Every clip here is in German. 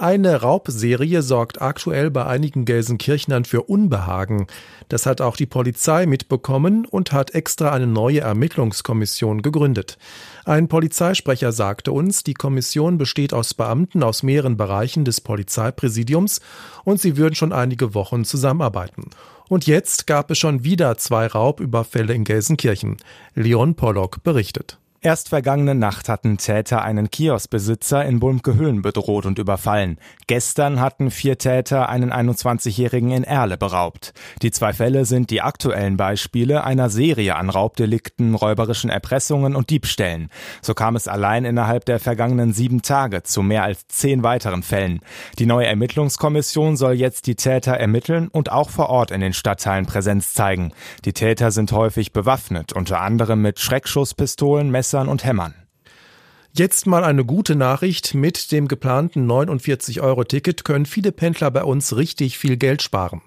Eine Raubserie sorgt aktuell bei einigen Gelsenkirchnern für Unbehagen. Das hat auch die Polizei mitbekommen und hat extra eine neue Ermittlungskommission gegründet. Ein Polizeisprecher sagte uns, die Kommission besteht aus Beamten aus mehreren Bereichen des Polizeipräsidiums und sie würden schon einige Wochen zusammenarbeiten. Und jetzt gab es schon wieder zwei Raubüberfälle in Gelsenkirchen. Leon Pollock berichtet. Erst vergangene Nacht hatten Täter einen Kioskbesitzer in Bulmke-Höhen bedroht und überfallen. Gestern hatten vier Täter einen 21-Jährigen in Erle beraubt. Die zwei Fälle sind die aktuellen Beispiele einer Serie an Raubdelikten, räuberischen Erpressungen und Diebstählen. So kam es allein innerhalb der vergangenen sieben Tage zu mehr als zehn weiteren Fällen. Die neue Ermittlungskommission soll jetzt die Täter ermitteln und auch vor Ort in den Stadtteilen Präsenz zeigen. Die Täter sind häufig bewaffnet, unter anderem mit Schreckschusspistolen, Messern und Hämmern. Jetzt mal eine gute Nachricht. Mit dem geplanten 49-Euro-Ticket können viele Pendler bei uns richtig viel Geld sparen.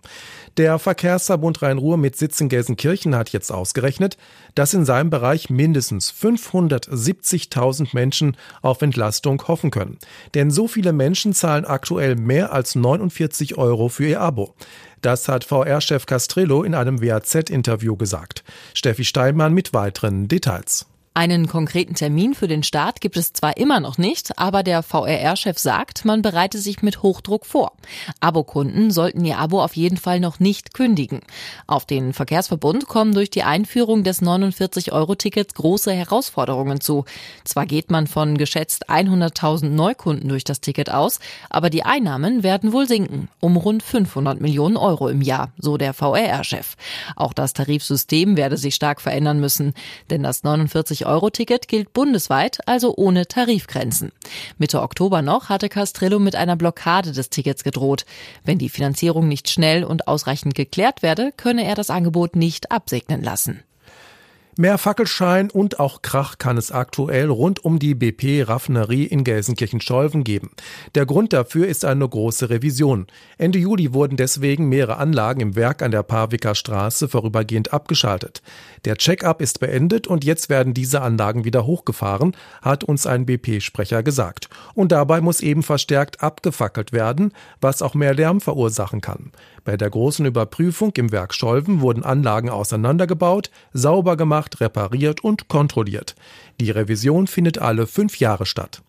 Der Verkehrsverbund Rhein-Ruhr mit Sitz in Gelsenkirchen hat jetzt ausgerechnet, dass in seinem Bereich mindestens 570.000 Menschen auf Entlastung hoffen können. Denn so viele Menschen zahlen aktuell mehr als 49 Euro für ihr Abo. Das hat VR-Chef Castrello in einem WAZ-Interview gesagt. Steffi Steinmann mit weiteren Details. Einen konkreten Termin für den Start gibt es zwar immer noch nicht, aber der VRR-Chef sagt, man bereite sich mit Hochdruck vor. Abokunden sollten ihr Abo auf jeden Fall noch nicht kündigen. Auf den Verkehrsverbund kommen durch die Einführung des 49-Euro-Tickets große Herausforderungen zu. Zwar geht man von geschätzt 100.000 Neukunden durch das Ticket aus, aber die Einnahmen werden wohl sinken, um rund 500 Millionen Euro im Jahr, so der VRR-Chef. Auch das Tarifsystem werde sich stark verändern müssen, denn das 49 50-Euro-Ticket gilt bundesweit, also ohne Tarifgrenzen. Mitte Oktober noch hatte Castrillo mit einer Blockade des Tickets gedroht. Wenn die Finanzierung nicht schnell und ausreichend geklärt werde, könne er das Angebot nicht absegnen lassen. Mehr Fackelschein und auch Krach kann es aktuell rund um die BP-Raffinerie in Gelsenkirchen-Scholven geben. Der Grund dafür ist eine große Revision. Ende Juli wurden deswegen mehrere Anlagen im Werk an der Parwicker Straße vorübergehend abgeschaltet. Der Check-up ist beendet und jetzt werden diese Anlagen wieder hochgefahren, hat uns ein BP-Sprecher gesagt. Und dabei muss eben verstärkt abgefackelt werden, was auch mehr Lärm verursachen kann. Bei der großen Überprüfung im Werk Scholven wurden Anlagen auseinandergebaut, sauber gemacht, gemacht, repariert und kontrolliert. Die Revision findet alle fünf Jahre statt.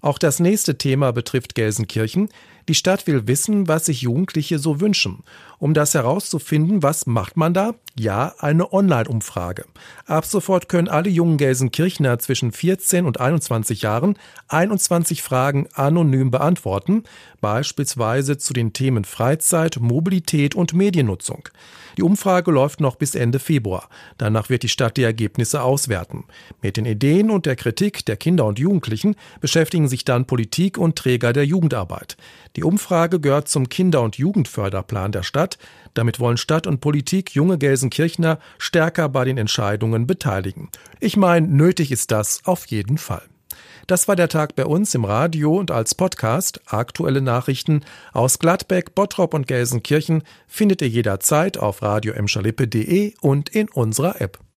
Auch das nächste Thema betrifft Gelsenkirchen. Die Stadt will wissen, was sich Jugendliche so wünschen. Um das herauszufinden, was macht man da? Ja, eine Online-Umfrage. Ab sofort können alle jungen Gelsenkirchner zwischen 14 und 21 Jahren 21 Fragen anonym beantworten, beispielsweise zu den Themen Freizeit, Mobilität und Mediennutzung. Die Umfrage läuft noch bis Ende Februar. Danach wird die Stadt die Ergebnisse auswerten. Mit den Ideen und der Kritik der Kinder und Jugendlichen beschäftigen sich dann Politik und Träger der Jugendarbeit. Die Umfrage gehört zum Kinder- und Jugendförderplan der Stadt. Damit wollen Stadt und Politik junge Gelsenkirchner stärker bei den Entscheidungen beteiligen. Ich meine, nötig ist das auf jeden Fall. Das war der Tag bei uns im Radio und als Podcast. Aktuelle Nachrichten aus Gladbeck, Bottrop und Gelsenkirchen findet ihr jederzeit auf radio und in unserer App.